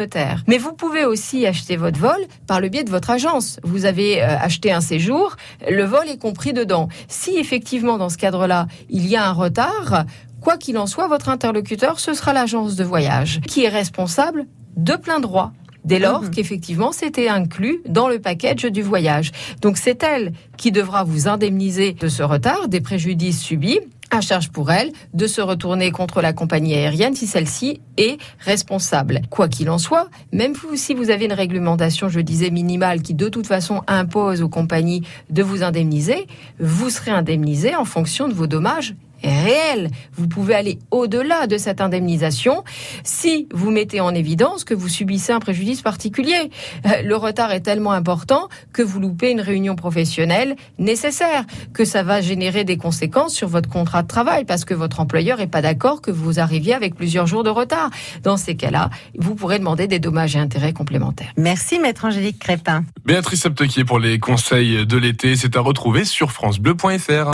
notaire. Mais vous pouvez aussi acheter votre vol par le biais de votre agence. Vous avez euh, acheté un séjour, le vol est compris dedans. Si effectivement dans ce cadre-là, il y a un retard, quoi qu'il en soit, votre interlocuteur, ce sera l'agence de voyage qui est responsable de plein droit dès lors Mhm. qu'effectivement c'était inclus dans le package du voyage. Donc c'est elle qui devra vous indemniser de ce retard, des préjudices subis. Charge pour elle de se retourner contre la compagnie aérienne si celle-ci est responsable. Quoi qu'il en soit, même si vous avez une réglementation, je disais, minimale qui de toute façon impose aux compagnies de vous indemniser, vous serez indemnisé en fonction de vos dommages réels. Vous pouvez aller au-delà de cette indemnisation si vous mettez en évidence que vous subissez un préjudice particulier. Euh, Le retard est tellement important que vous loupez une réunion professionnelle nécessaire, que ça va générer des conséquences sur votre contrat de travail parce que votre employeur n'est pas d'accord que vous arriviez avec plusieurs jours de retard. Dans ces cas-là, vous pourrez demander des dommages et intérêts complémentaires. Merci, maître Angélique Crépin. Béatrice Aptequier pour les conseils de l'été, c'est à retrouver sur francebleu.fr.